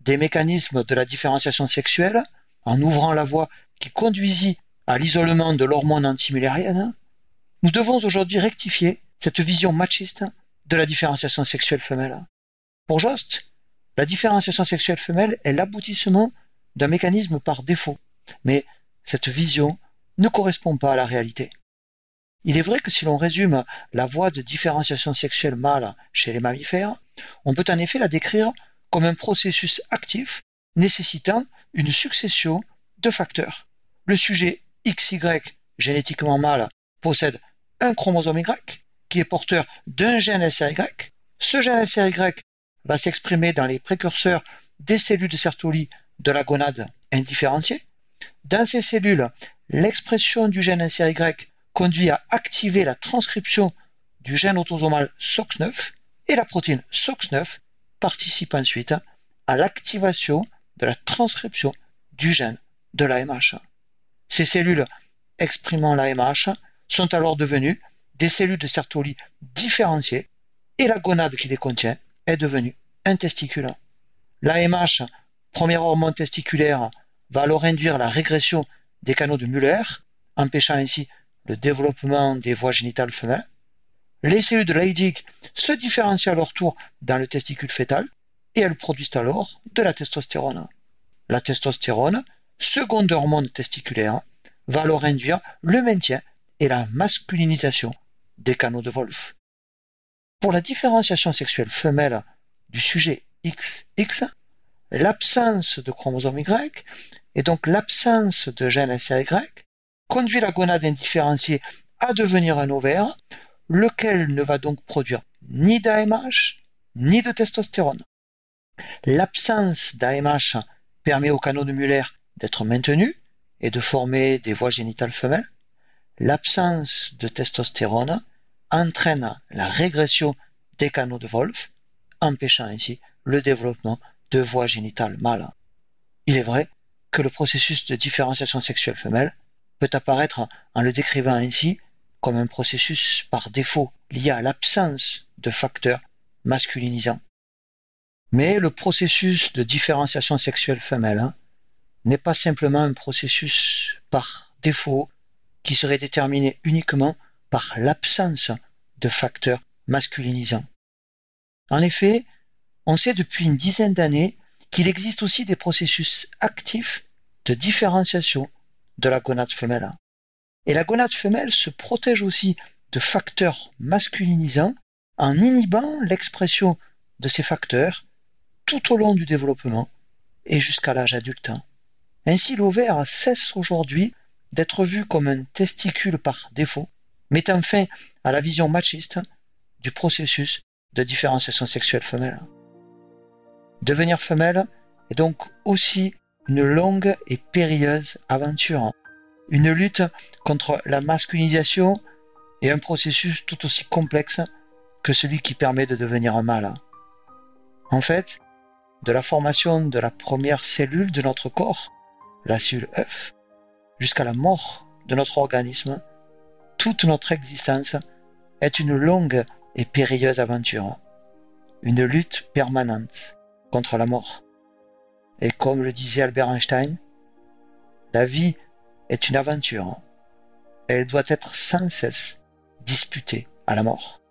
des mécanismes de la différenciation sexuelle, en ouvrant la voie qui conduisit à l'isolement de l'hormone antimulérienne, nous devons aujourd'hui rectifier cette vision machiste de la différenciation sexuelle femelle. Pour Jost, la différenciation sexuelle femelle est l'aboutissement d'un mécanisme par défaut, mais cette vision ne correspond pas à la réalité. Il est vrai que si l'on résume la voie de différenciation sexuelle mâle chez les mammifères, on peut en effet la décrire comme un processus actif nécessitant une succession de facteurs. Le sujet XY génétiquement mâle possède un chromosome Y qui est porteur d'un gène SRY. Ce gène SRY va s'exprimer dans les précurseurs des cellules de Sertoli de la gonade indifférenciée Dans ces cellules, l'expression du gène SRY conduit à activer la transcription du gène autosomal SOX9 et la protéine SOX9 participe ensuite à l'activation de la transcription du gène de l'AMH. Ces cellules exprimant l'AMH sont alors devenues des cellules de Sertoli différenciées et la gonade qui les contient est devenue un testicule. L'AMH, première hormone testiculaire, va alors induire la régression des canaux de Muller, empêchant ainsi le développement des voies génitales femelles. Les cellules de Leydig se différencient à leur tour dans le testicule fœtal et elles produisent alors de la testostérone. La testostérone, seconde hormone testiculaire, va alors induire le maintien et la masculinisation des canaux de Wolff. Pour la différenciation sexuelle femelle du sujet XX, l'absence de chromosome Y et donc l'absence de gène SRY conduit la gonade indifférenciée à devenir un ovaire, lequel ne va donc produire ni d'AMH ni de testostérone. L'absence d'AMH permet au canaux de Muller d'être maintenu et de former des voies génitales femelles. L'absence de testostérone entraîne la régression des canaux de Wolff, empêchant ainsi le développement de voies génitales mâles. Il est vrai que le processus de différenciation sexuelle femelle peut apparaître en le décrivant ainsi comme un processus par défaut lié à l'absence de facteurs masculinisants. Mais le processus de différenciation sexuelle femelle hein, n'est pas simplement un processus par défaut qui serait déterminé uniquement par l'absence de facteurs masculinisants. En effet, on sait depuis une dizaine d'années qu'il existe aussi des processus actifs de différenciation de la gonade femelle. Et la gonade femelle se protège aussi de facteurs masculinisants en inhibant l'expression de ces facteurs tout au long du développement et jusqu'à l'âge adulte. Ainsi, l'ovaire cesse aujourd'hui d'être vu comme un testicule par défaut, mettant fin à la vision machiste du processus de différenciation sexuelle femelle. Devenir femelle est donc aussi une longue et périlleuse aventure, une lutte contre la masculinisation et un processus tout aussi complexe que celui qui permet de devenir un mâle. En fait, de la formation de la première cellule de notre corps, la œuf, jusqu'à la mort de notre organisme, toute notre existence est une longue et périlleuse aventure, une lutte permanente contre la mort. Et comme le disait Albert Einstein, la vie est une aventure. Elle doit être sans cesse disputée à la mort.